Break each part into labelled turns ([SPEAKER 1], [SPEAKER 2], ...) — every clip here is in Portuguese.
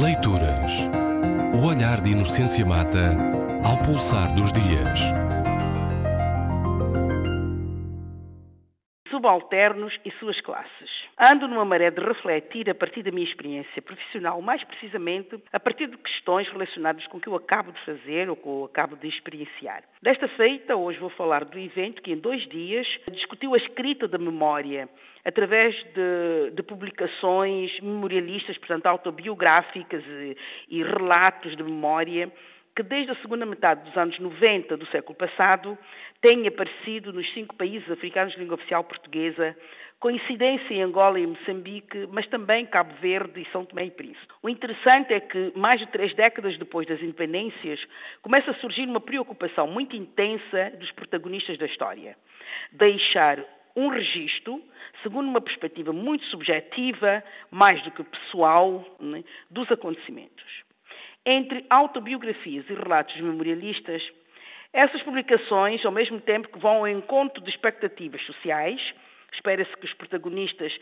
[SPEAKER 1] Leituras. O olhar de Inocência Mata ao pulsar dos dias.
[SPEAKER 2] Subalternos e suas classes. Ando numa maré de refletir a partir da minha experiência profissional, mais precisamente a partir de questões relacionadas com o que eu acabo de fazer ou que eu acabo de experienciar. Desta feita, hoje vou falar do evento que em dois dias discutiu a escrita da memória através de, de, publicações memorialistas, portanto autobiográficas e, e relatos de memória, que desde a segunda metade dos anos 90 do século passado têm aparecido nos cinco países africanos de língua oficial portuguesa, com incidência em Angola e Moçambique, mas também Cabo Verde e São Tomé e Príncipe. O interessante é que, mais de três décadas depois das independências, começa a surgir uma preocupação muito intensa dos protagonistas da história. Deixar um registro, segundo uma perspectiva muito subjetiva, mais do que pessoal, né, dos acontecimentos. Entre autobiografias e relatos memorialistas, essas publicações, ao mesmo tempo que vão ao encontro de expectativas sociais, espera-se que os protagonistas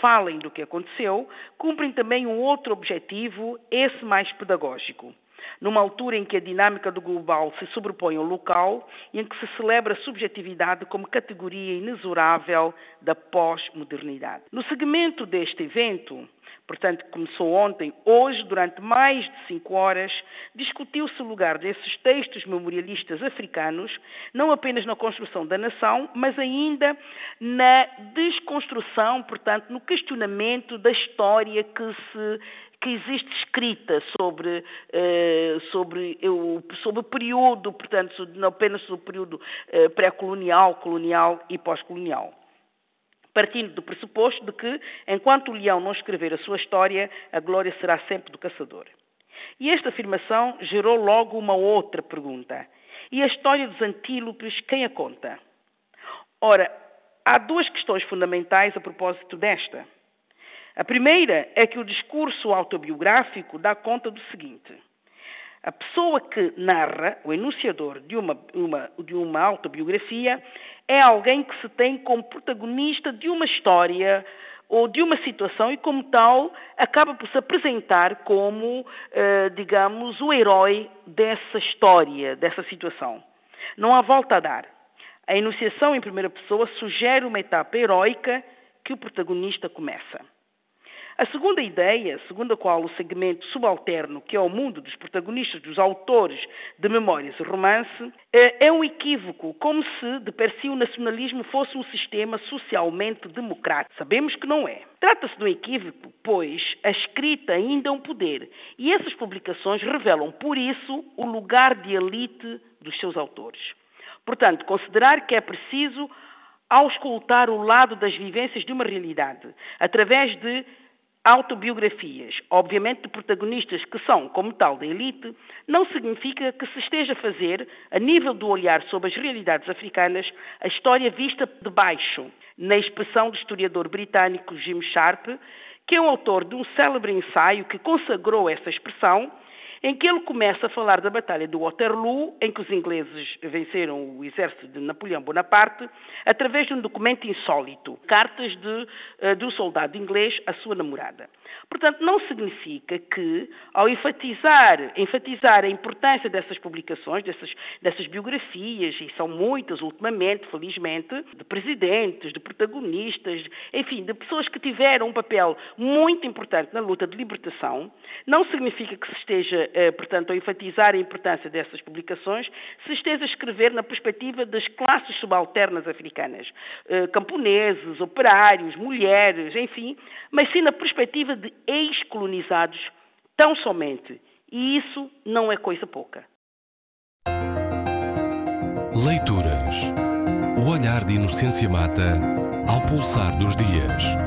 [SPEAKER 2] falem do que aconteceu, cumprem também um outro objetivo, esse mais pedagógico numa altura em que a dinâmica do global se sobrepõe ao local e em que se celebra a subjetividade como categoria inexorável da pós-modernidade. No segmento deste evento, portanto, começou ontem, hoje, durante mais de cinco horas, discutiu-se o lugar desses textos memorialistas africanos, não apenas na construção da nação, mas ainda na desconstrução, portanto, no questionamento da história que se que existe escrita sobre, eh, sobre, sobre o período, portanto, não apenas sobre o período eh, pré-colonial, colonial e pós-colonial. Partindo do pressuposto de que, enquanto o leão não escrever a sua história, a glória será sempre do caçador. E esta afirmação gerou logo uma outra pergunta. E a história dos antílopes, quem a conta? Ora, há duas questões fundamentais a propósito desta. A primeira é que o discurso autobiográfico dá conta do seguinte. A pessoa que narra, o enunciador de uma, uma, de uma autobiografia, é alguém que se tem como protagonista de uma história ou de uma situação e, como tal, acaba por se apresentar como, eh, digamos, o herói dessa história, dessa situação. Não há volta a dar. A enunciação em primeira pessoa sugere uma etapa heroica que o protagonista começa. A segunda ideia, segundo a qual o segmento subalterno, que é o mundo dos protagonistas, dos autores de memórias e romance, é, é um equívoco, como se de per si o nacionalismo fosse um sistema socialmente democrático. Sabemos que não é. Trata-se de um equívoco, pois a escrita ainda é um poder e essas publicações revelam, por isso, o lugar de elite dos seus autores. Portanto, considerar que é preciso auscultar o lado das vivências de uma realidade, através de autobiografias, obviamente de protagonistas que são, como tal, da elite, não significa que se esteja a fazer, a nível do olhar sobre as realidades africanas, a história vista de baixo, na expressão do historiador britânico Jim Sharp, que é o autor de um célebre ensaio que consagrou essa expressão em que ele começa a falar da Batalha de Waterloo, em que os ingleses venceram o exército de Napoleão Bonaparte, através de um documento insólito, cartas de, eh, de um soldado inglês à sua namorada. Portanto, não significa que, ao enfatizar, enfatizar a importância dessas publicações, dessas, dessas biografias, e são muitas ultimamente, felizmente, de presidentes, de protagonistas, enfim, de pessoas que tiveram um papel muito importante na luta de libertação, não significa que se esteja, portanto, a enfatizar a importância dessas publicações, se esteja a escrever na perspectiva das classes subalternas africanas, eh, camponeses, operários, mulheres, enfim, mas sim na perspectiva de ex-colonizados tão somente. E isso não é coisa pouca.
[SPEAKER 1] Leituras. O olhar de Inocência Mata ao pulsar dos dias.